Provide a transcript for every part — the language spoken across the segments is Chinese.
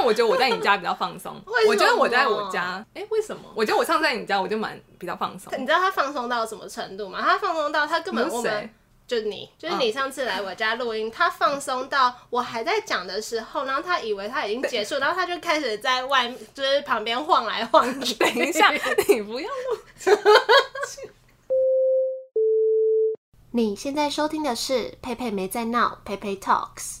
但我觉得我在你家比较放松。我觉得我在我家，哎、为什么？我觉得我上次在你家，我就蛮比较放松。你知道他放松到什么程度吗？他放松到他根本我们谁就你，就是你上次来我家录音，他放松到我还在讲的时候，然后他以为他已经结束，然后他就开始在外就是旁边晃来晃去。等一下，你不要录。你现在收听的是佩佩没在闹，佩佩 Talks。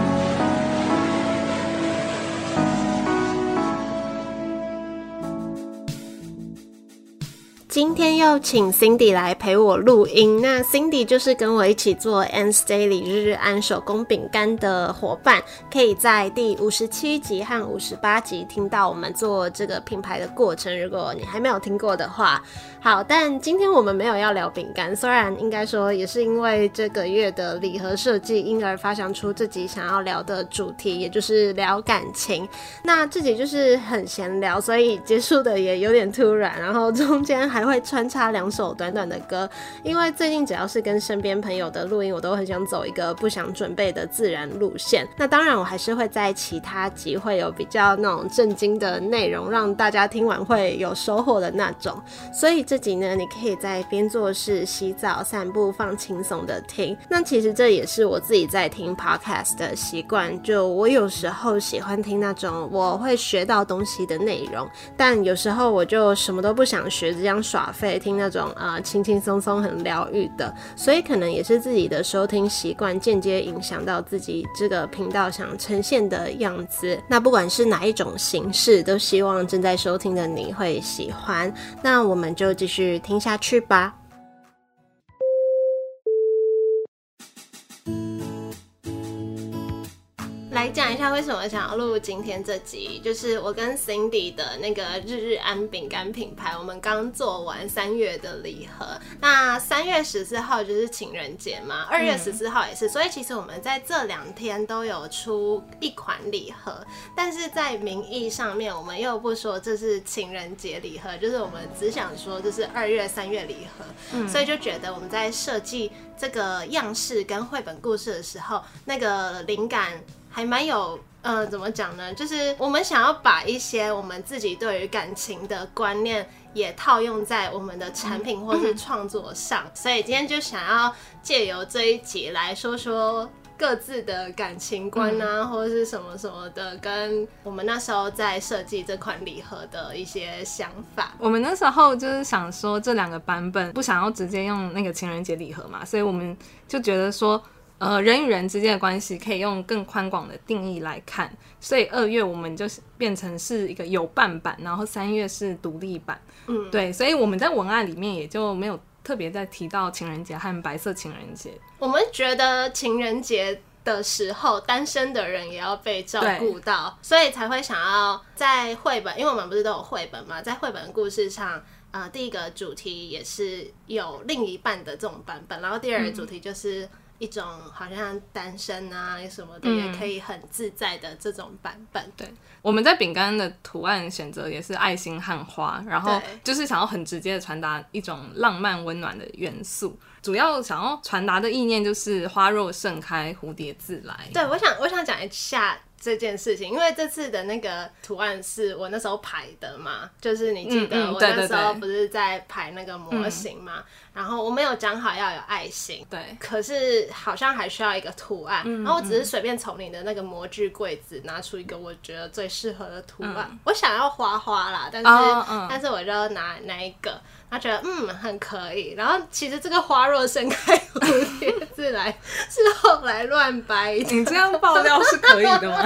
今天又请 Cindy 来陪我录音。那 Cindy 就是跟我一起做 n s Daily 日日安手工饼干的伙伴，可以在第五十七集和五十八集听到我们做这个品牌的过程。如果你还没有听过的话，好，但今天我们没有要聊饼干，虽然应该说也是因为这个月的礼盒设计，因而发想出自己想要聊的主题，也就是聊感情。那自己就是很闲聊，所以结束的也有点突然，然后中间还会穿插两首短短的歌，因为最近只要是跟身边朋友的录音，我都很想走一个不想准备的自然路线。那当然，我还是会在其他集会有比较那种震惊的内容，让大家听完会有收获的那种。所以这集呢，你可以在边做事、洗澡、散步放轻松的听。那其实这也是我自己在听 podcast 的习惯，就我有时候喜欢听那种我会学到东西的内容，但有时候我就什么都不想学，这样耍废，听那种啊轻轻松松很疗愈的。所以可能也是自己的收听习惯间接影响到自己这个频道想呈现的样子。那不管是哪一种形式，都希望正在收听的你会喜欢。那我们就继续听下去吧。来讲一下为什么想要录今天这集，就是我跟 Cindy 的那个日日安饼干品牌，我们刚做完三月的礼盒。那三月十四号就是情人节嘛，二月十四号也是，所以其实我们在这两天都有出一款礼盒，但是在名义上面，我们又不说这是情人节礼盒，就是我们只想说这是二月、三月礼盒，所以就觉得我们在设计这个样式跟绘本故事的时候，那个灵感。还蛮有，呃，怎么讲呢？就是我们想要把一些我们自己对于感情的观念，也套用在我们的产品或是创作上。所以今天就想要借由这一集来说说各自的感情观啊，或者是什么什么的，跟我们那时候在设计这款礼盒的一些想法。我们那时候就是想说这两个版本不想要直接用那个情人节礼盒嘛，所以我们就觉得说。呃，人与人之间的关系可以用更宽广的定义来看，所以二月我们就是变成是一个有伴版，然后三月是独立版。嗯，对，所以我们在文案里面也就没有特别在提到情人节和白色情人节。我们觉得情人节的时候，单身的人也要被照顾到，所以才会想要在绘本，因为我们不是都有绘本嘛，在绘本故事上。呃，第一个主题也是有另一半的这种版本，然后第二个主题就是一种好像单身啊什么的，也可以很自在的这种版本。对，我们在饼干的图案选择也是爱心和花，然后就是想要很直接的传达一种浪漫温暖的元素。主要想要传达的意念就是花若盛开，蝴蝶自来。对，我想我想讲一下。这件事情，因为这次的那个图案是我那时候排的嘛，就是你记得我那时候不是在排那个模型嘛，然后我没有讲好要有爱心，对，可是好像还需要一个图案，然后我只是随便从你的那个模具柜子拿出一个我觉得最适合的图案，我想要花花啦，但是但是我就拿那一个。他觉得嗯很可以，然后其实这个花若盛开蝴蝶自来是后来乱掰。你这样爆料是可以的吗？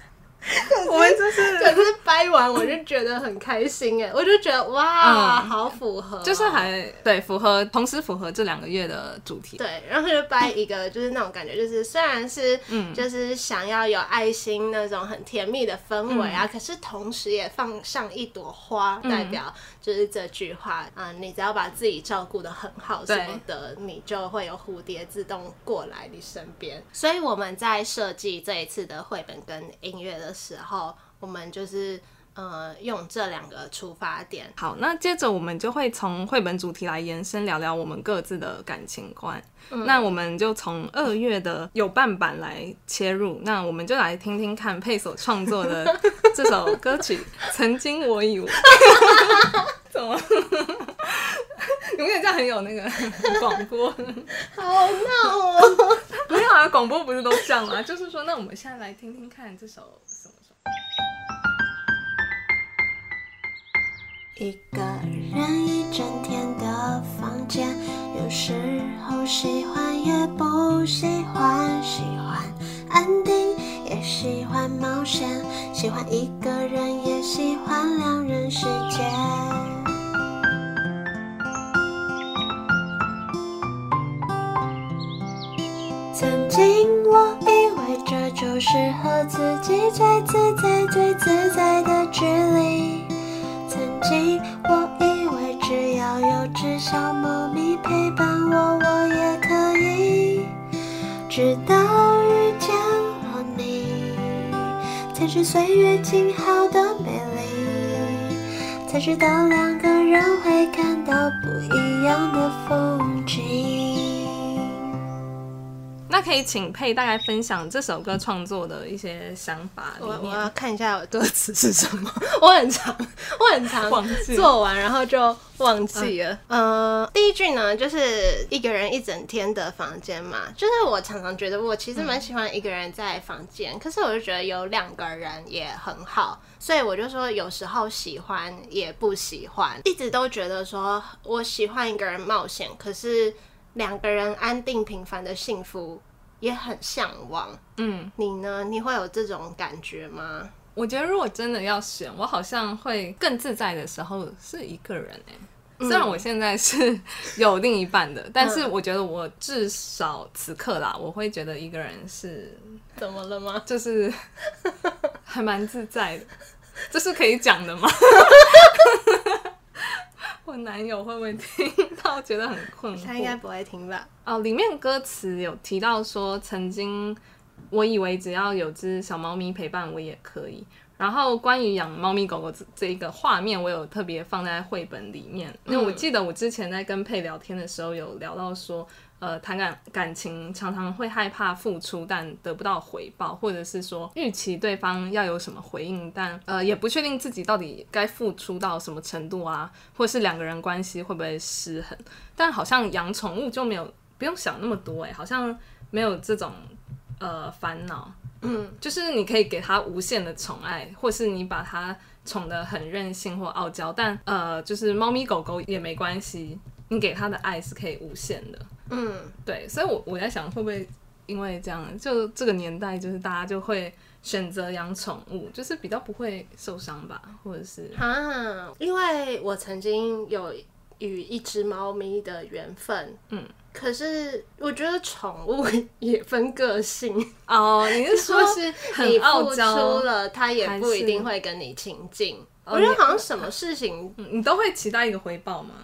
我们就是可是掰完我就觉得很开心哎，我就觉得哇，好符合，就是还对符合，同时符合这两个月的主题。对，然后就掰一个，就是那种感觉，就是虽然是嗯，就是想要有爱心那种很甜蜜的氛围啊，可是同时也放上一朵花，代表就是这句话啊，你只要把自己照顾的很好什么的，你就会有蝴蝶自动过来你身边。所以我们在设计这一次的绘本跟音乐的时候。我们就是呃用这两个出发点。好，那接着我们就会从绘本主题来延伸聊聊我们各自的感情观。那我们就从二月的有伴版来切入。那我们就来听听看佩所创作的这首歌曲《曾经我以为》。怎么？永远这样很有那个 广播，好闹哦！没有啊，广播不是都这样吗？就是说，那我们现在来听听看这首。一个人一整天的房间，有时候喜欢也不喜欢，喜欢安定也喜欢冒险，喜欢一个人也喜欢两人世界。曾经我以为这就是和自己最自在、最自在的距离。曾经我以为只要有只小猫咪陪伴我，我也可以。直到遇见了你，才知岁月静好的美丽，才知道两个人会看到不一样的风景。那可以请佩大概分享这首歌创作的一些想法。我我要看一下歌词是什么。我很长，我很长，做完然后就忘记了。呃，第一句呢，就是一个人一整天的房间嘛。就是我常常觉得我其实蛮喜欢一个人在房间，可是我就觉得有两个人也很好，所以我就说有时候喜欢也不喜欢，一直都觉得说我喜欢一个人冒险，可是。两个人安定平凡的幸福也很向往。嗯，你呢？你会有这种感觉吗？我觉得如果真的要选，我好像会更自在的时候是一个人哎。虽然我现在是有另一半的，但是我觉得我至少此刻啦，我会觉得一个人是怎么了吗？就是 还蛮自在的，这是可以讲的吗？我男友会不会听 到觉得很困惑？他应该不会听吧？哦，里面歌词有提到说，曾经我以为只要有只小猫咪陪伴我也可以。然后关于养猫咪狗狗这这一个画面，我有特别放在绘本里面。因为我记得我之前在跟佩聊天的时候，有聊到说。呃，谈感感情常常会害怕付出，但得不到回报，或者是说预期对方要有什么回应，但呃也不确定自己到底该付出到什么程度啊，或是两个人关系会不会失衡？但好像养宠物就没有不用想那么多哎，好像没有这种呃烦恼，嗯，就是你可以给他无限的宠爱，或是你把它宠得很任性或傲娇，但呃就是猫咪狗狗也没关系，你给他的爱是可以无限的。嗯，对，所以，我我在想，会不会因为这样，就这个年代，就是大家就会选择养宠物，就是比较不会受伤吧，或者是啊，因为我曾经有与一只猫咪的缘分，嗯，可是我觉得宠物 也分个性哦，你是说是你付出了，它也不一定会跟你亲近，我觉得好像什么事情你都会期待一个回报吗？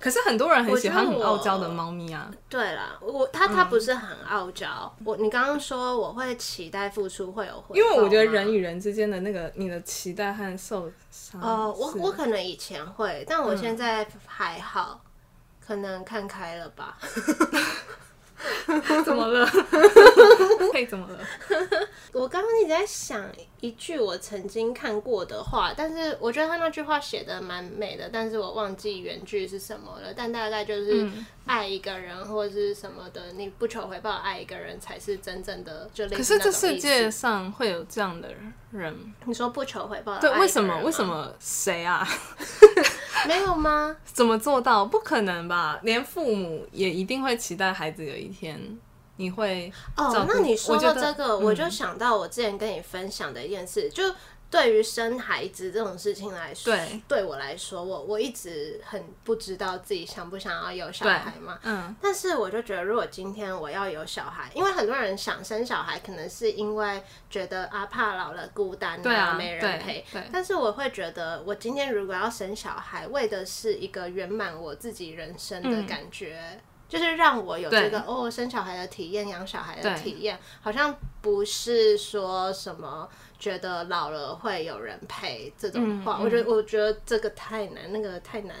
可是很多人很喜欢很傲娇的猫咪啊。对啦，我它它不是很傲娇。我你刚刚说我会期待付出会有回报，因为我觉得人与人之间的那个你的期待和受伤。哦，我我可能以前会，但我现在还好，可能看开了吧。怎么了？嘿，怎么了？我刚刚一直在想一句我曾经看过的话，但是我觉得他那句话写的蛮美的，但是我忘记原句是什么了。但大概就是爱一个人或者是什么的，你不求回报爱一个人才是真正的。就可是这世界上会有这样的人？你说不求回报？对，为什么？为什么？谁啊？没有吗？怎么做到？不可能吧？连父母也一定会期待孩子有一天你会哦那你说到这个，我就嗯想到我之前跟你分享的一件事，就对于生孩子这种事情来说，对对我来说，我我一直很不知道自己想不想要有小孩嘛。嗯但是我就觉得，如果今天我要有小孩，因为很多人想生小孩，可能是因为觉得啊怕老了孤单对啊没人陪。对但是我会觉得，我今天如果要生小孩，为的是一个圆满我自己人生的感觉。就是让我有这个哦，生小孩的体验，养小孩的体验，好像不是说什么觉得老了会有人陪这种话。嗯我觉得，我觉得这个太难，那个太难。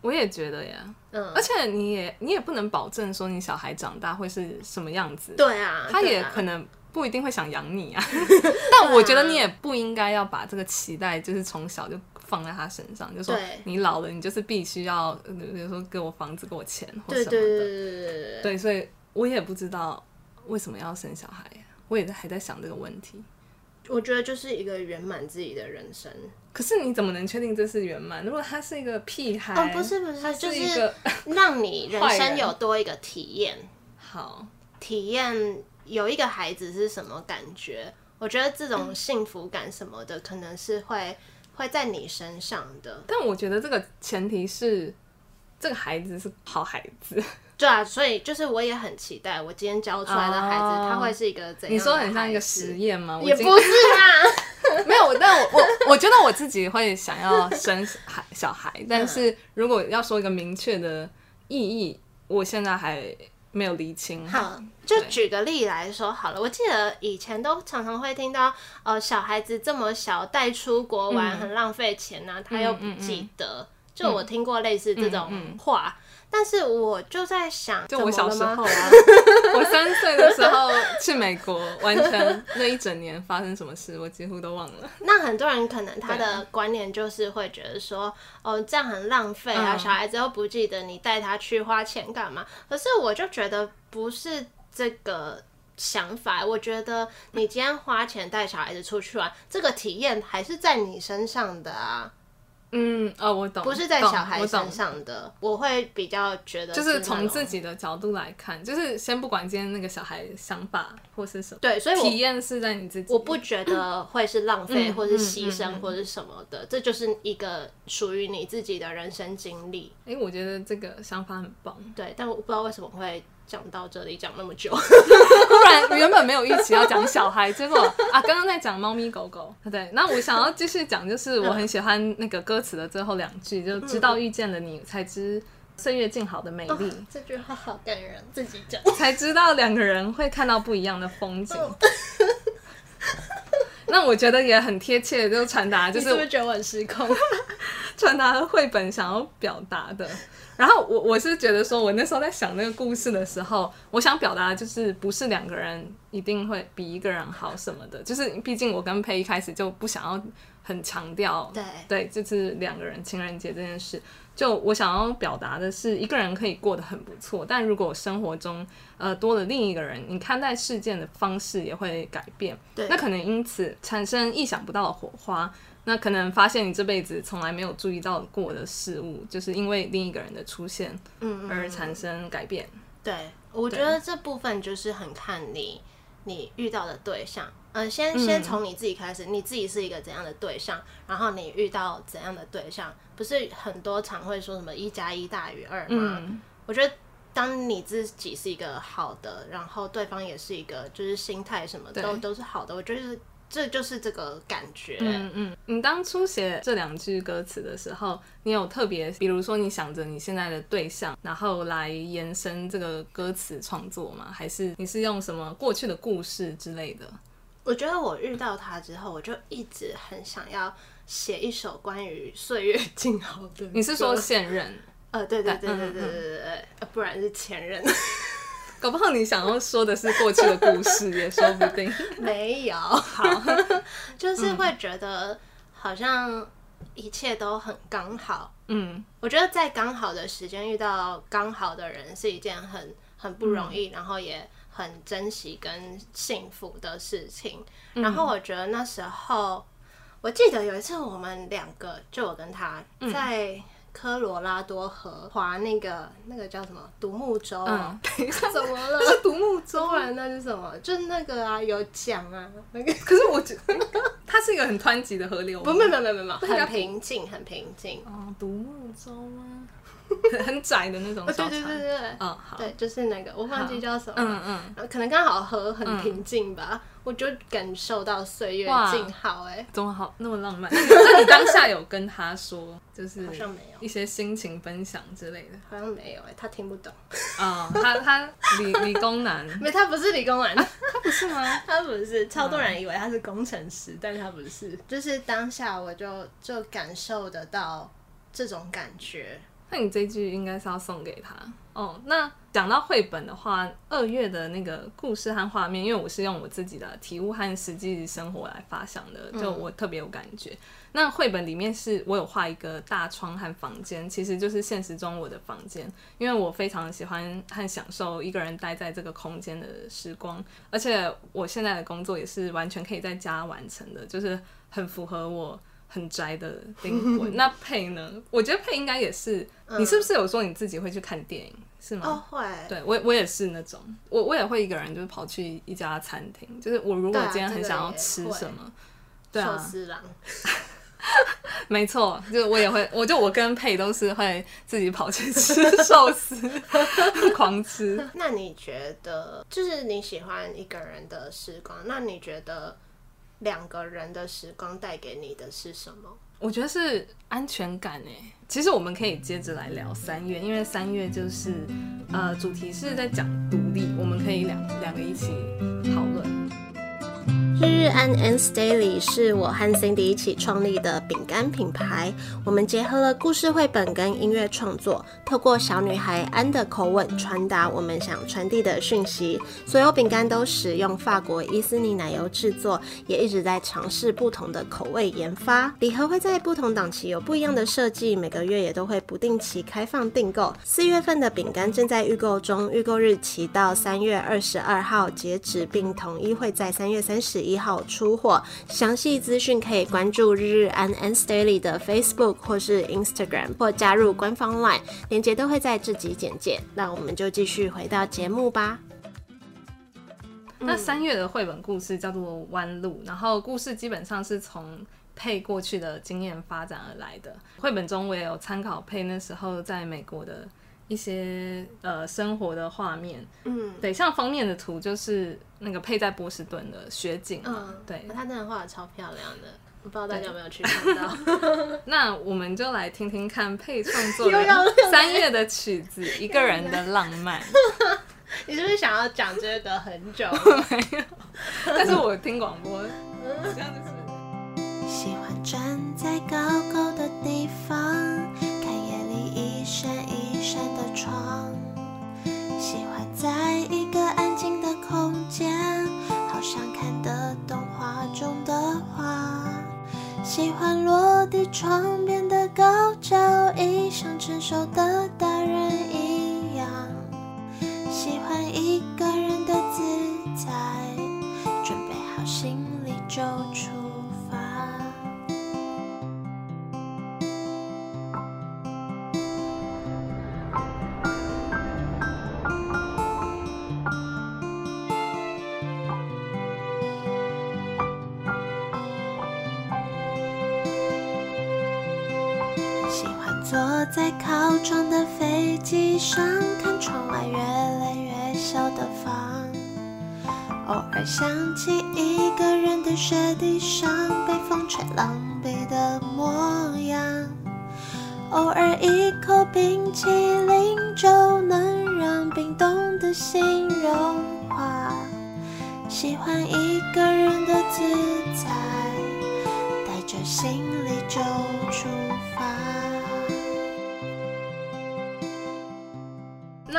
我也觉得呀，嗯，而且你也你也不能保证说你小孩长大会是什么样子，对啊，他也可能不一定会想养你啊。但我觉得你也不应该要把这个期待就是从小就放在他身上，就说你老了，你就是必须要，呃比如说给我房子、给我钱或什么的。对对对对对对对。对，所以我也不知道为什么要生小孩，我也还在想这个问题。我觉得就是一个圆满自己的人生。可是你怎么能确定这是圆满？如果他是一个屁孩，哦，不是不他是，就是一个 让你人生有多一个体验，好，体验有一个孩子是什么感觉。我觉得这种幸福感什么的，可能是会会在你身上的。但我觉得这个前提是这个孩子是好孩子。对啊，所以就是我也很期待，我今天教出来的孩子，哦他会是一个怎样？你说很像一个实，验吗？我也不是啊。没有，但我我我觉得我自己会想要生孩小孩，但是如果要说一个明确的意义，我现在还没有厘清。好，就举个例来说好了。我记得以前都常常会听到，呃，小孩子这么小带出国玩、嗯很浪费钱呐、他又不嗯嗯记得。就我听过类似这种嗯嗯话，但是我就在想，就我小时候啊，我三岁的时候去美国，完成那一整年发生什么事，我几乎都忘了。那很多人可能他的观念就是会觉得说，哦，这样很浪费啊，嗯小孩子又不记得你带他去花钱干嘛？可是我就觉得不是这个想法，我觉得你今天花钱带小孩子出去玩，这个体验还是在你身上的啊，嗯，哦，我懂，不是在小孩身上的。我会比较觉得就是从自己的角度来看，就是先不管今天那个小孩想法或是什么，对，所以体验是在你自己。我不觉得会是浪费，嗯或是嗯牺牲，或是什么的，这就是一个属于你自己的人生经历。哎、我觉得这个想法很棒。对，但我不知道为什么会讲到这里讲那么久。不然没有预期要讲小孩，结果啊，刚刚在讲猫咪狗狗。对，那我想要继续讲，就是我很喜欢那个歌词的最后两句，就直到遇见了你，才知岁月静好的美丽，这句话好感人，自己讲。才知道两个人会看到不一样的风景。那我觉得也很贴切，就传达就你是是不是觉得我很失控？传达了绘本想要表达的。然后我我是觉得说，我那时候在想那个故事的时候，我想表达的就是不是两个人一定会比一个人好什么的，就是毕竟我跟佩一开始就不想要很强调，对对，就是两个人情人节这件事。就我想要表达的是，一个人可以过得很不错，但如果生活中呃多了另一个人，你看待事件的方式也会改变。对那可能因此产生意想不到的火花。那可能发现你这辈子从来没有注意到过的事物，就是因为另一个人的出现嗯而产生改变。对，我觉得这部分就是很看你你遇到的对象。嗯、先先从你自己开始，你自己是一个怎样的对象，然后你遇到怎样的对象，不是很多常会说什么一加一大于二吗？嗯，我觉得当你自己是一个好的，然后对方也是一个，就是心态什么对都都是好的，我觉得这就是这个感觉。嗯嗯，你当初写这两句歌词的时候，你有特别，比如说你想着你现在的对象，然后来延伸这个歌词创作吗？还是你是用什么过去的故事之类的？我觉得我遇到他之后，我就一直很想要写一首关于岁月静好的。你是说现任？呃，对对对对对对对对，呃不然是前任。搞不好你想要说的是过去的故事，也说不定。没有，好，就是会觉得好像一切都很刚好。嗯我觉得在刚好的时间遇到刚好的人是一件很很不容易，然后也很珍惜跟幸福的事情。然后我觉得那时候，我记得有一次我们两个，就我跟他在科罗拉多河划那个那个叫什么独木舟啊？嗯，怎么了？是独木舟不然那是什么？就是那个啊，有桨啊，那个 可是我觉得它是一个很湍急的河流，不，没有没有没有没有，很平静，很平静。哦，独木舟吗？很 很窄的那种哦，小船。对对对对对，哦，好，对，就是那个，我忘记叫什么。嗯嗯，呃可能刚好河很平静吧，我就感受到岁月静好哎、怎么好那么浪漫？那你当下有跟他说，就是好像没有一些心情分享之类的好像没有哎、他听不懂。啊、他他理 理工男，没，他不是理工男，他不是吗？他不是，超多人以为他是工程师，但他不是。就是当下我就就感受得到这种感觉。那你这句应该是要送给他哦。那讲到绘本的话，二月的那个故事和画面，因为我是用我自己的体悟和实际生活来发想的，就我特别有感觉。那绘本里面是我有画一个大窗和房间，其实就是现实中我的房间，因为我非常喜欢和享受一个人待在这个空间的时光，而且我现在的工作也是完全可以在家完成的，就是很符合我。很宅的灵 魂，那佩呢？我觉得佩应该也是。你是不是有说你自己会去看电影？是吗？哦，会。对我，我也是那种，我我也会一个人就是跑去一家餐厅，就是我如果今天很想要吃什么，对寿啊，司郎，没错，就我也会，我就我跟佩都是会自己跑去吃寿司，狂吃。那你觉得，就是你喜欢一个人的时光，那你觉得两个人的时光带给你的是什么？我觉得是安全感诶。其实我们可以接着来聊三月，因为三月就是呃主题是在讲独立，我们可以两两个一起。日日安 Ans Daily 是我和 Cindy 一起创立的饼干品牌。我们结合了故事绘本跟音乐创作，透过小女孩安的口吻传达我们想传递的讯息。所有饼干都使用法国伊斯尼奶油制作，也一直在尝试不同的口味研发。礼盒会在不同档期有不一样的设计，每个月也都会不定期开放订购。四月份的饼干正在预购中，预购日期到三月二十二号截止，并统一会在三月三十一号出货。详细资讯可以关注日日安 Ans Daily 的 Facebook 或是 Instagram，或加入官方 LINE，链接都会在这集简介。那我们就继续回到节目吧。那三月的绘本故事叫做《弯路》，然后故事基本上是从佩过去的经验发展而来的。绘本中我也有参考佩那时候在美国的一些呃生活的画面，嗯对，像封面的图就是那个配在波士顿的雪景嘛，嗯，对。他真的画的超漂亮的，我不知道大家有没有去看到。那我们就来听听看佩创作的又要三月的曲子《一个人的浪漫》。你是不是想要讲这个很久？没有，但是我听广播，这样子。喜欢站在高高的地方，一扇一扇的窗。喜欢在一个安静的空间，好像看的动画中的画。喜欢落地窗边的高脚椅，像成熟的大人一样。喜欢一个人的自在，准备好行李就出窗的飞机上，看窗外越来越小的房。偶尔想起一个人的雪地上，被风吹狼狈的模样。偶尔一口冰淇淋就能让冰冻的心融化。喜欢一个人的自在，带着行李就出发。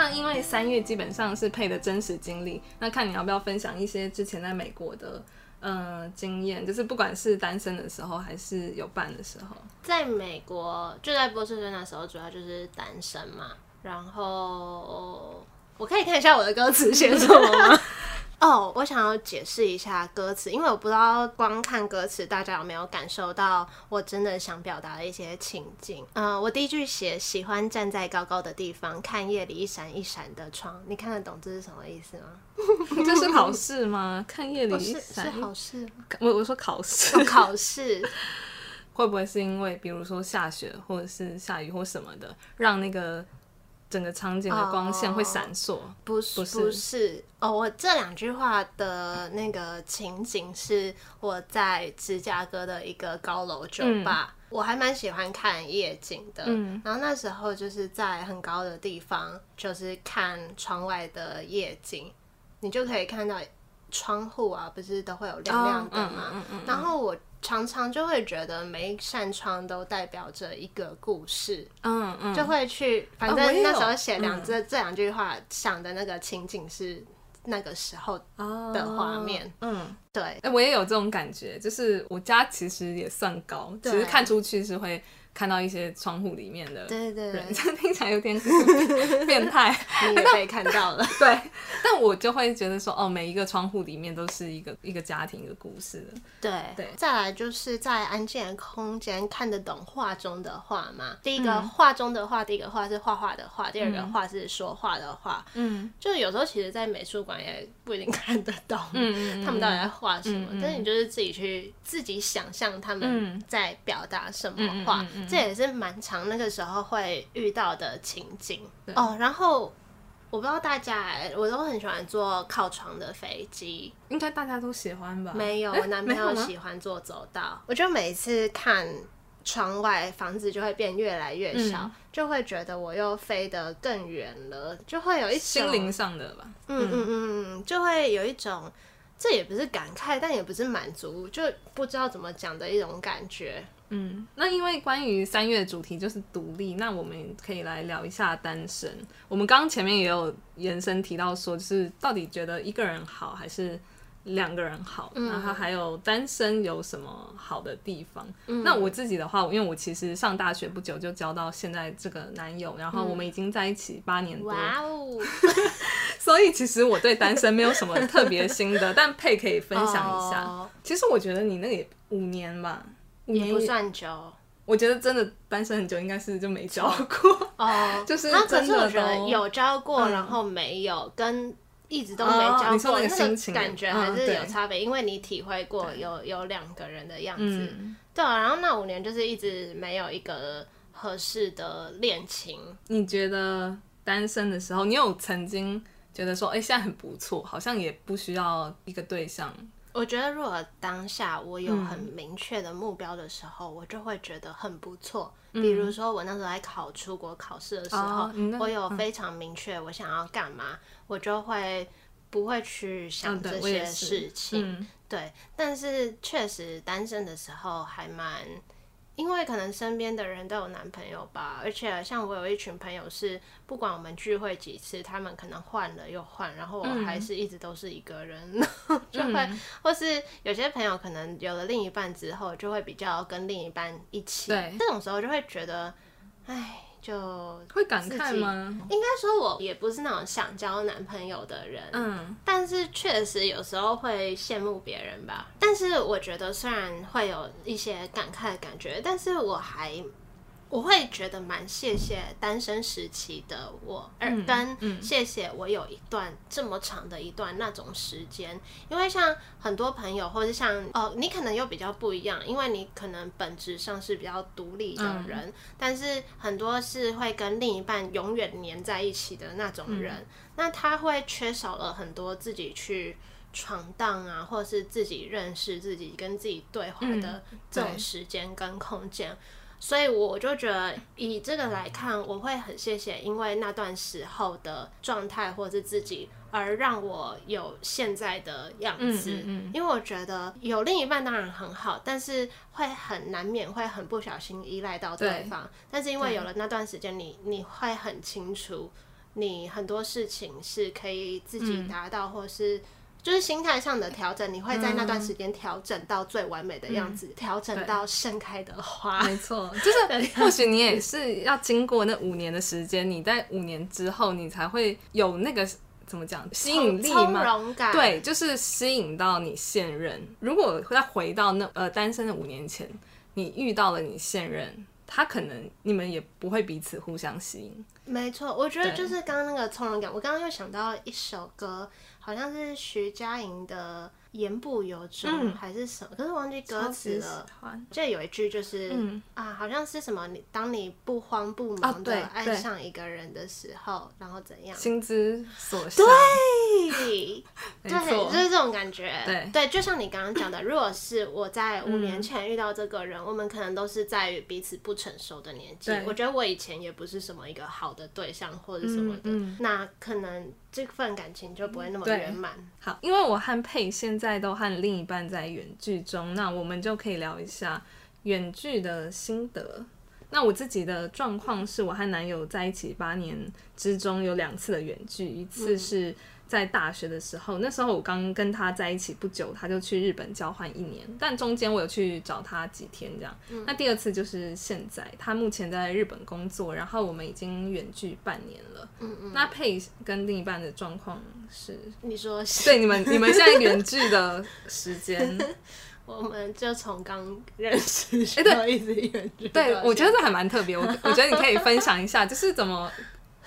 那因为三月基本上是配的真实经历，那看你要不要分享一些之前在美国的呃经验，就是不管是单身的时候还是有伴的时候。在美国，就在波士顿的时候，主要就是单身嘛。然后我可以看一下我的歌词写什么吗？哦，我想要解释一下歌词，因为我不知道光看歌词大家有没有感受到我真的想表达的一些情境。嗯、我第一句写喜欢站在高高的地方看夜里一闪一闪的窗，你看得懂这是什么意思吗？这是考试吗？看夜里一闪，好事吗，我我说考试哦考试 会不会是因为比如说下雪或者是下雨或什么的，让那个整个场景的光线会闪烁？不是不是不是哦，我这两句话的那个情景是我在芝加哥的一个高楼酒吧，我还蛮喜欢看夜景的。嗯然后那时候就是在很高的地方，就是看窗外的夜景，你就可以看到窗户啊，不是都会有亮亮的吗？嗯嗯嗯然后我常常就会觉得每一扇窗都代表着一个故事，嗯嗯，就会去，反正那时候写两嗯。这、这两句话，想的那个情景是那个时候，的画面哦嗯，对，哎、我也有这种感觉，就是我家其实也算高，对其实看出去是会看到一些窗户里面的对对人，对，这听起来有点变态。你也被看到了，对，但我就会觉得说，哦，每一个窗户里面都是一个一个家庭一个故事。的。对对。再来就是在安静的空间看得懂画中的画嘛。第一个嗯。画中的画，第一个画是画画的画，第二个画是说话的话。嗯。就是有时候其实，在美术馆也不一定看得懂，他们到底在画什么，嗯嗯但是你就是自己去自己想象他们嗯。在表达什么话，嗯这也是蛮常那个时候会遇到的情景对哦。然后我不知道大家欸，我都很喜欢坐靠窗的飞机，应该大家都喜欢吧？没有，我男朋友喜欢坐走道，我就每次看。窗外房子就会变越来越小，嗯就会觉得我又飞得更远了，就会有一种心灵上的吧。嗯嗯嗯嗯，就会有一种，这也不是感慨，但也不是满足，就不知道怎么讲的一种感觉。嗯，那因为关于三月的主题就是独立，那我们可以来聊一下单身。我们刚刚前面也有延伸提到说，就是到底觉得一个人好还是两个人好？然后还有单身有什么好的地方？那我自己的话，因为我其实上大学不久就交到现在这个男友，然后我们已经在一起八年多，哇哦，所以其实我对单身没有什么特别心得，但佩可以分享一下。哦其实我觉得你那个也五年吧，也不算久我觉得真的单身很久，应该是就没交过。哦。就是啊，可真的是我觉得有交过，嗯然后没有，跟一直都没交过，那个那心情感觉还是有差别，因为你体会过有有两个人的样子。嗯，对啊，然后那五年就是一直没有一个合适的恋情。你觉得单身的时候，你有曾经觉得说，哎、现在很不错，好像也不需要一个对象？我觉得，如果当下我有很明确的目标的时候，我就会觉得很不错。比如说，我那时候在考出国考试的时候，哦我有非常明确我想要干嘛，我就会不会去想这些事情。嗯对，但是确实单身的时候还蛮，因为可能身边的人都有男朋友吧，而且像我有一群朋友是，不管我们聚会几次，他们可能换了又换，然后我嗯还是一直都是一个人，就会，或是有些朋友可能有了另一半之后，就会比较跟另一半一起，对。这种时候就会觉得，哎，就会感慨吗？应该说我也不是那种想交男朋友的人，嗯，但是确实有时候会羡慕别人吧。但是我觉得虽然会有一些感慨的感觉，但是我还我会觉得蛮谢谢单身时期的我，而嗯跟嗯谢谢我有一段这么长的一段那种时间。因为像很多朋友，或者像哦，你可能又比较不一样，因为你可能本质上是比较独立的嗯人，但是很多是会跟另一半永远黏在一起的那种嗯人，那他会缺少了很多自己去。闯荡啊，或者是自己认识自己、跟自己对话的这种时间跟空间，所以我就觉得以这个来看，我会很谢谢，因为那段时候的状态或是自己，而让我有现在的样子。嗯嗯嗯因为我觉得有另一半当然很好，但是会很难免会很不小心依赖到对对方。但是因为有了那段时间，你你会很清楚，你很多事情是可以自己嗯达到，或是。就是心态上的调整，你会在那段时间调整到最完美的样子，调、整到盛开的花。没 错，就是或许你也是要经过那五年的时间，你在五年之后，你才会有那个怎么讲吸引力从吗？容感，对，就是吸引到你现任。如果再回到那呃单身的五年前，你遇到了你现任，他可能你们也不会彼此互相吸引。没错，我觉得就是刚刚那个从容感，我刚刚又想到一首歌，好像是徐佳莹的《言不由衷》嗯还是什么，可是忘记歌词了。欢。这有一句就是、嗯啊，好像是什么，你当你不慌不啊忙的爱上一个人的时候，然后怎样？心之所向，对，没对，错就是这种感觉。对对就像你刚刚讲的，如果是我在五年前遇到这个人，我们可能都是在于彼此不成熟的年纪。我觉得我以前也不是什么一个好的对象或者什么的，嗯那可能这份感情就不会那么圆满。好，因为我和佩现在都和另一半在远距中，那我们就可以聊一下远距的心得。那我自己的状况是我和男友在一起八年之中有两次的远距，一次是在大学的时候，那时候我刚跟他在一起不久，他就去日本交换一年，但中间我有去找他几天这样。那第二次就是现在，他目前在日本工作，然后我们已经远距半年了。嗯嗯。那配跟另一半的状况是？你说是？对，你们你们现在远距的时间，我们就从刚认识哎对就一直远距。对我觉得这还蛮特别。我我觉得你可以分享一下，就是怎么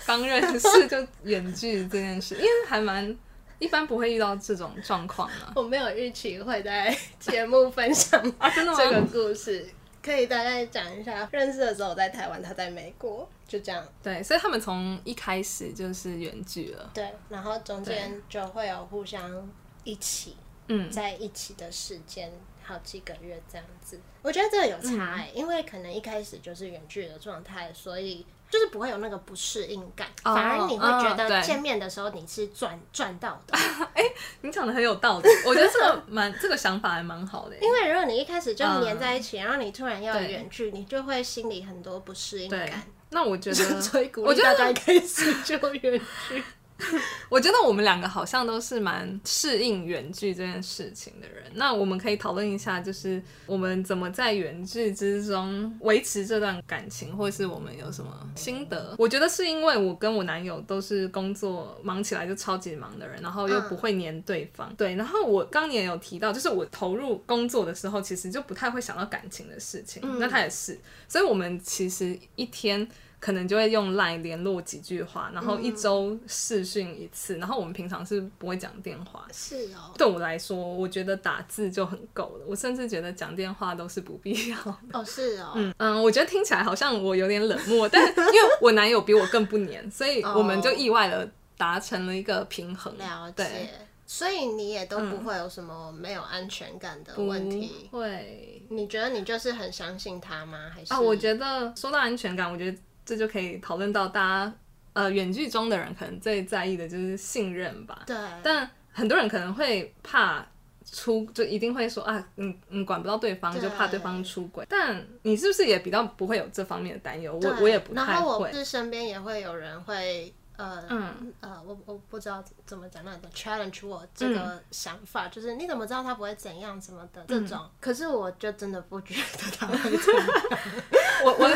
刚认识就远距这件事，因为还蛮一般不会遇到这种状况嘛。我没有预期会在节目分享 啊，真的吗？这个故事。可以大概讲一下，认识的时候我在台湾，他在美国，就这样。对，所以他们从一开始就是远距了。对，然后中间就会有互相一起嗯，在一起的时间，好几个月这样子。我觉得这个有差哎、因为可能一开始就是远距的状态，所以就是不会有那个不适应感，哦反而你会觉得见面的时候你是赚赚到的。哎你讲的很有道理，我觉得这个蛮这个想法还蛮好的。因为如果你一开始就黏在一起，然后你突然要远距，你就会心里很多不适应对感。，那我觉得，我觉得励大家一开始就远距。我觉得我们两个好像都是蛮适应远距这件事情的人。那我们可以讨论一下，就是我们怎么在远距之中维持这段感情，或是我们有什么心得？我觉得是因为我跟我男友都是工作忙起来就超级忙的人，然后又不会黏对方。对，然后我刚也有提到，就是我投入工作的时候，其实就不太会想到感情的事情。那他也是，所以我们其实一天。可能就会用 LINE 联络几句话，然后一周视讯一次，然后我们平常是不会讲电话。是哦，对我来说，我觉得打字就很够了，我甚至觉得讲电话都是不必要的。哦是哦，嗯嗯，我觉得听起来好像我有点冷漠，但 因为我男友比我更不黏，所以我们就意外的达成了一个平衡。了对，解。所以你也都不会有什么没有安全感的问题。不会你觉得你就是很相信他吗？还是啊，我觉得说到安全感，我觉得这就可以讨论到大家呃远距中的人可能最在意的就是信任吧。对，但很多人可能会怕出，就一定会说啊，嗯嗯，管不到对方，对就怕对方出轨。但你是不是也比较不会有这方面的担忧？我我也不太然后我。是身边也会有人会。呃嗯呃，我我不知道怎么讲那种 challenge 我这个想法，就是你怎么知道他不会怎样什么的这种，可是我就真的不觉得他会怎样。我我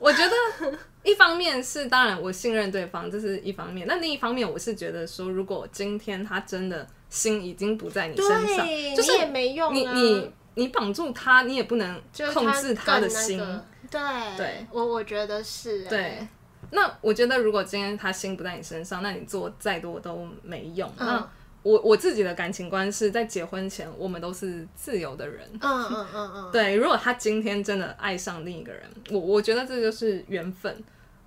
我觉得一方面是当然我信任对方，这是一方面。那另一方面，我是觉得说，如果今天他真的心已经不在你身上，就是你也没用、啊，你你你绑住他，你也不能就控制他的心。个对对我我觉得是、欸，对，那我觉得如果今天他心不在你身上，那你做再多都没用。嗯那我我自己的感情观是在结婚前，我们都是自由的人。嗯嗯嗯嗯，对，如果他今天真的爱上另一个人，我我觉得这就是缘分。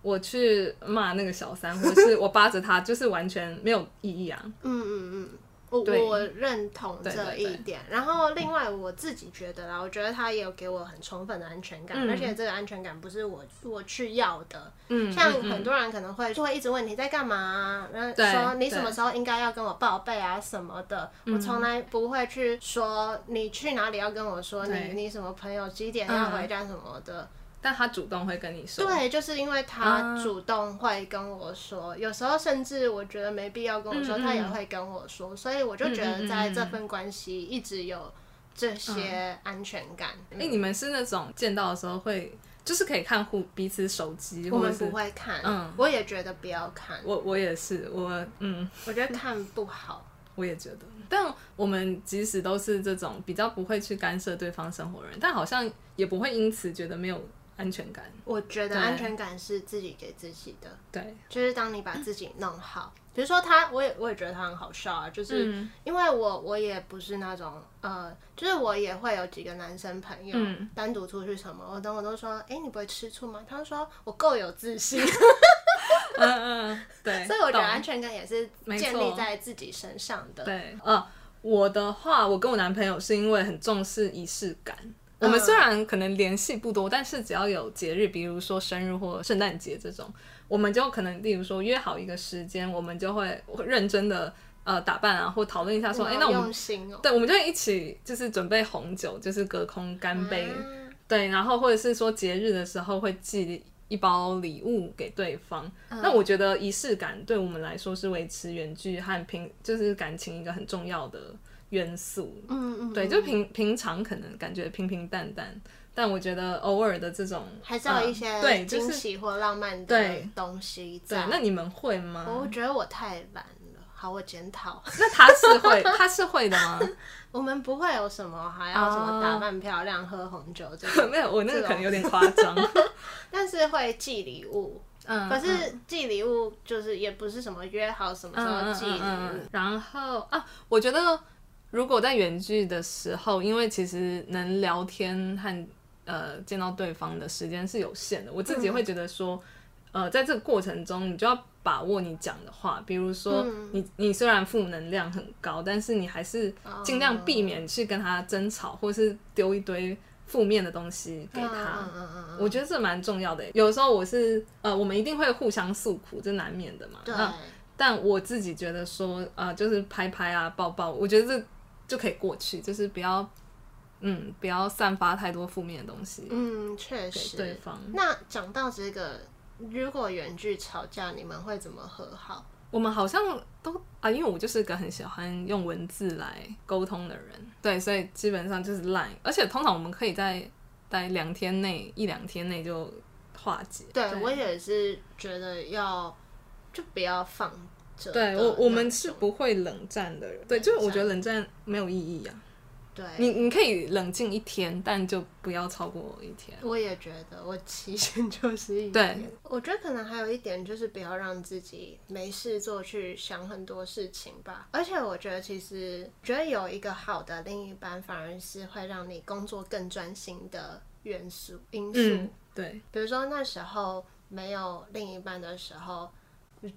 我去骂那个小三，或者是我扒着他，就是完全没有意义啊。嗯嗯嗯，我我认同这一点。然后另外我自己觉得啦，我觉得他也有给我很充分的安全感，嗯而且这个安全感不是我我去要的。嗯，像嗯很多人可能会就会一直问你在干嘛、啊，然后说你什么时候应该要跟我报备啊什么的。我从来不会去说你去哪里要跟我说，你你什么朋友几点要回家什么的。但他主动会跟你说，对，就是因为他啊。主动会跟我说，有时候甚至我觉得没必要跟我说，嗯嗯他也会跟我说，所以我就觉得在这份关系一直有这些安全感。哎、你们是那种见到的时候会就是可以看互彼此手机，我们不会看，嗯。我也觉得不要看，我我也是，我嗯，我觉得看不好。我也觉得。但我们即使都是这种比较不会去干涉对方生活的人，但好像也不会因此觉得没有安全感。我觉得安全感是自己给自己的，对，就是当你把自己弄好。比如说他，我也我也觉得他很好笑啊，就是嗯因为我我也不是那种呃，就是我也会有几个男生朋友、嗯单独出去什么，我等我都说，哎、你不会吃醋吗？他们说我够有自信，嗯嗯，对。所以我觉得安全感也是建立在自己身上的。对，呃，我的话，我跟我男朋友是因为很重视仪式感。我嗯。们虽然可能联系不多，但是只要有节日，比如说生日或圣诞节这种，我们就可能，例如说约好一个时间，我们就会会认真的呃打扮啊，或讨论一下说，哎、好那我们对，我们就一起就是准备红酒，就是隔空干杯，啊对，然后或者是说节日的时候会寄一包礼物给对方。嗯。那我觉得仪式感对我们来说是维持远距和平就是感情一个很重要的元素。嗯嗯，对，就平平常可能感觉平平淡淡，但我觉得偶尔的这种还是要有一呃些对，就是惊喜或浪漫的东西对。。那你们会吗？我觉得我太懒了，好，我检讨。那他是会，他是会的吗？我们不会有什么还要什么打扮漂亮、喝红酒这种，没有，我那个可能有点夸张。但是会寄礼物。嗯，可是寄礼物就是也不是什么约好什么时候寄礼物，然后啊，我觉得如果在远距的时候，因为其实能聊天和呃见到对方的时间是有限的，我自己会觉得说，呃，在这个过程中，你就要把握你讲的话，比如说你你虽然负能量很高，但是你还是尽量避免去跟他争吵，或是丢一堆负面的东西给他。我觉得这蛮重要的。有时候我是呃，我们一定会互相诉苦，这难免的嘛。但我自己觉得说，呃，就是拍拍啊、抱抱，我觉得这就可以过去，就是不要，嗯，不要散发太多负面的东西嗯，确实。对方。那讲到这个，如果远距吵架，你们会怎么和好？我们好像都啊，因为我就是个很喜欢用文字来沟通的人，对，所以基本上就是 Line，而且通常我们可以在在两天内一两天内就化解。对我也是觉得要就不要放着对。我我们是不会冷战的人，对，就是我觉得冷战没有意义啊。对，你你可以冷静一天，但就不要超过一天。我也觉得，我期限 就是一对天。我觉得可能还有一点就是不要让自己没事做去想很多事情吧。而且我觉得其实觉得有一个好的另一半，反而是会让你工作更专心的元素因素。嗯，对，比如说那时候没有另一半的时候。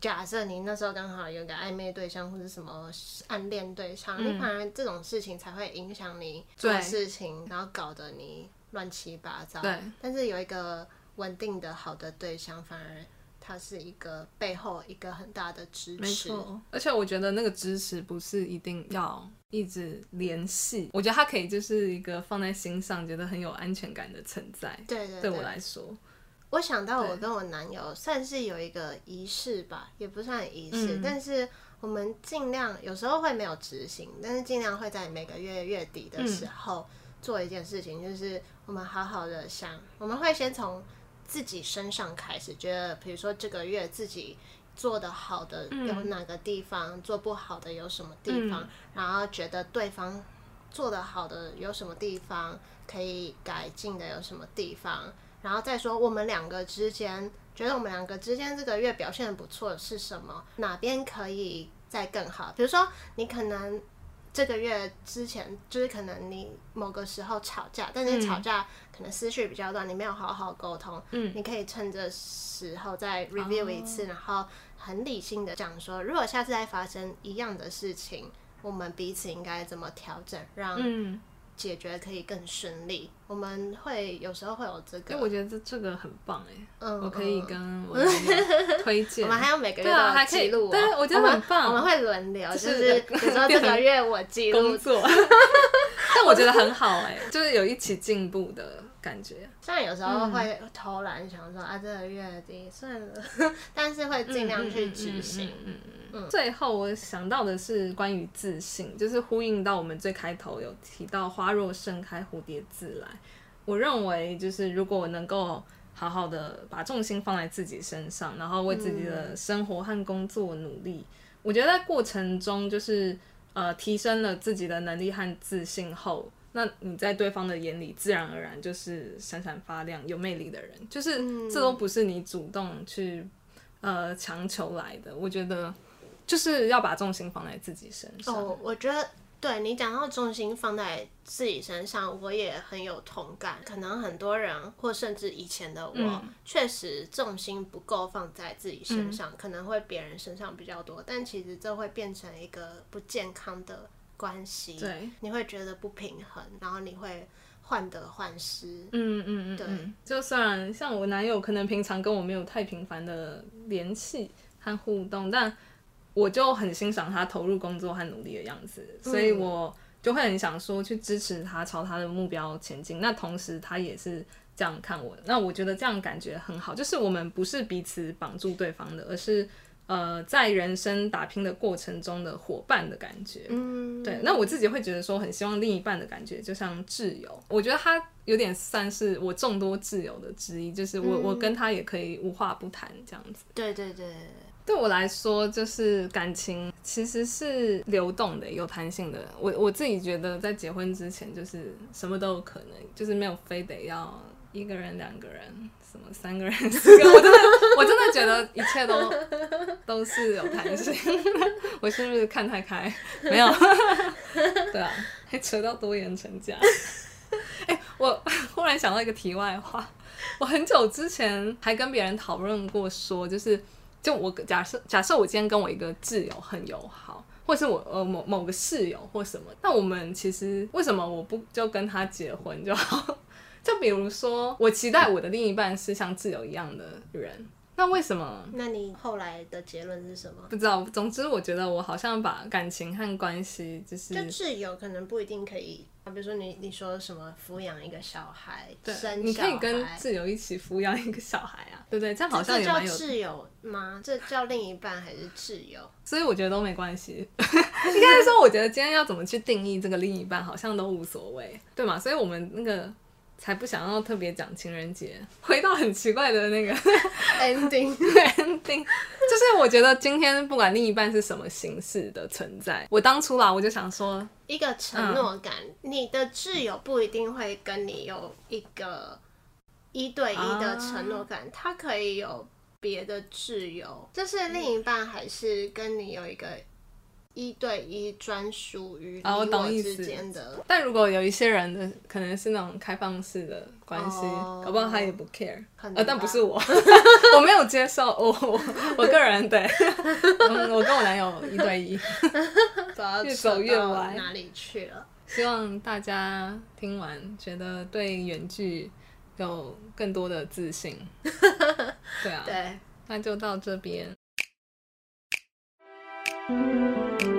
假设你那时候刚好有个暧昧对象或者什么暗恋对象，你反而这种事情才会影响你做事情，然后搞得你乱七八糟。对，但是有一个稳定的好的对象，反而他是一个背后一个很大的支没持。错。而且我觉得那个支持不是一定要一直联系，我觉得他可以就是一个放在心上，觉得很有安全感的存在。对对对我来说，我想到我跟我男友算是有一个仪式吧，也不算仪式，嗯。但是我们尽量有时候会没有执行，但是尽量会在每个月月底的时候做一件事情，就是我们好好的想，我们会先从自己身上开始，觉得比如说这个月自己。做的好的有哪个地方，做不好的有什么地方，然后觉得对方做的好的有什么地方可以改进的有什么地方，然后再说我们两个之间，觉得我们两个之间这个月表现的不错是什么，哪边可以再更好？比如说你可能这个月之前，就是可能你某个时候吵架，但是吵架可能思绪比较乱，你没有好好沟通，嗯，你可以趁这时候再 review 一次，然后很理性的讲说，如果下次再发生一样的事情，我们彼此应该怎么调整，让嗯，解决可以更顺利。我们会有时候会有这个，因为我觉得这这个很棒哎，嗯，我可以嗯跟 我推荐。我们还要每个月都有啊还可以记录、哦，对我觉得很棒我们会轮流，就就是是比如说这个月我记录工，作，但我觉得很好哎，就是有一起进步的感觉。虽然有时候会偷懒，想说啊这个月底算了，但是会尽量去执行。嗯嗯嗯最后我想到的是关于自信，就是呼应到我们最开头有提到“花若盛开，蝴蝶自来”。我认为就是如果我能够好好的把重心放在自己身上，然后为自己的生活和工作努力。我觉得在过程中，就是呃提升了自己的能力和自信后，那你在对方的眼里自然而然就是闪闪发亮、有魅力的人，就是这都不是你主动去呃强求来的。我觉得就是要把重心放在自己身上。哦，我觉得对你讲到重心放在自己身上，我也很有同感。可能很多人或甚至以前的我，确实重心不够放在自己身上，可能会别人身上比较多，但其实这会变成一个不健康的关系。对，你会觉得不平衡，然后你会患得患失。嗯嗯嗯，对嗯，就虽然像我男友可能平常跟我没有太频繁的联系和互动，但我就很欣赏他投入工作和努力的样子，所以我就会很想说去支持他朝他的目标前进。那同时他也是这样看我的，那我觉得这样感觉很好，就是我们不是彼此绑住对方的，而是呃在人生打拼的过程中的伙伴的感觉。嗯，对，那我自己会觉得说，很希望另一半的感觉就像挚友，我觉得他有点算是我众多挚友的之一，就是我、我跟他也可以无话不谈这样子。对对对，对对我来说，就是感情其实是流动的、有弹性的。我我自己觉得，在结婚之前，就是什么都有可能，就是没有非得要一个人、两个人、什么三个人、四个。我真的，我真的觉得一切都都是有弹性。我是不是看太开？没有，对啊，还扯到多元成家。我忽然想到一个题外话，我很久之前还跟别人讨论过说，就是就我假设假设我今天跟我一个挚友很友好，或是我呃某某个室友或什么，那我们其实为什么我不就跟他结婚就好？就比如说，我期待我的另一半是像挚友一样的人，那为什么？那你后来的结论是什么？不知道，总之我觉得我好像把感情和关系就是就挚友可能不一定可以，啊比如说你你说什么抚养一个小孩，对生你可以跟挚友一起抚养一个小孩啊，对不对？这样好像这叫也蛮有挚友吗？这叫另一半还是挚友？所以我觉得都没关系。应该是说，我觉得今天要怎么去定义这个另一半，好像都无所谓，对吗？所以我们那个才不想要特别讲情人节，回到很奇怪的那个 ending，ending。就是我觉得今天不管另一半是什么形式的存在，我当初啦，我就想说，一个承诺感，你的挚友不一定会跟你有一个一对一的承诺感，他可以有别的挚友，就是另一半还是跟你有一个一对一专属于你哦我懂意思。之间的。但如果有一些人的可能是那种开放式的关系，哦。搞不好他也不 care，呃，但不是我，我没有接受，我我我个人对，嗯，我跟我男友一对一，越走越歪。哪里去了。希望大家听完觉得对远距有更多的自信，对啊，对，那就到这边。谢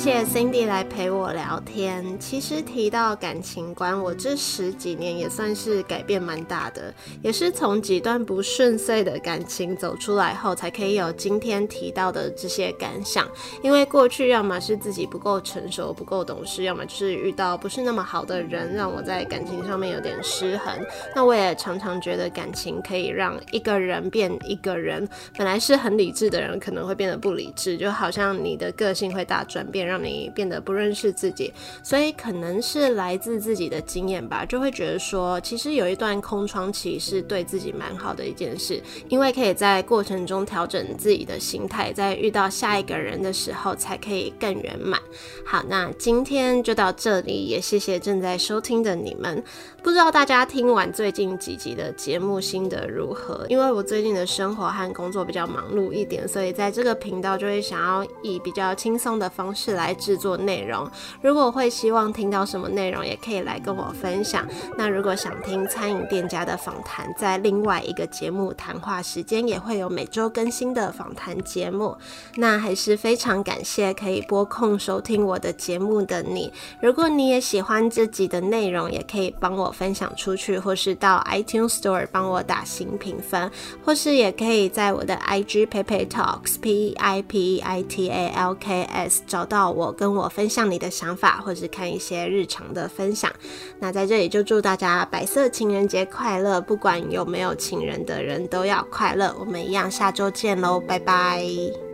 谢 Cindy 来陪我聊天。其实提到感情观，我这十几年也算是改变蛮大的，也是从几段不顺遂的感情走出来后，才可以有今天提到的这些感想。因为过去要么是自己不够成熟、不够懂事，要么就是遇到不是那么好的人，让我在感情上面有点失衡。那我也常常觉得感情可以让一个人变一个人，本来是很理智的人，可能会变得不理智，就好像你的个性会大转变，让你变得不认识自己。所以可能是来自自己的经验吧，就会觉得说，其实有一段空窗期是对自己蛮好的一件事，因为可以在过程中调整自己的心态，在遇到下一个人的时候才可以更圆满。好，那今天就到这里，也谢谢正在收听的你们。不知道大家听完最近几集的节目心得如何？因为我最近的生活和工作比较忙碌一点，所以在这个频道就会想要以比较轻松的方式来来制作内容。如果会希望听到什么内容，也可以来跟我分享。那如果想听餐饮店家的访谈，在另外一个节目谈话时间也会有每周更新的访谈节目。那还是非常感谢可以拨空收听我的节目的你。如果你也喜欢这集的内容，也可以帮我分享出去，或是到 iTunes Store 帮我打新评分，或是也可以在我的 IG Pepe Talks P E I P E I T A L K S 找到我，跟我分享你的想法，或是看一些日常的分享。那在这里就祝大家白色情人节快乐，不管有没有情人的人都要快乐。我们一样，下周见喽，拜拜。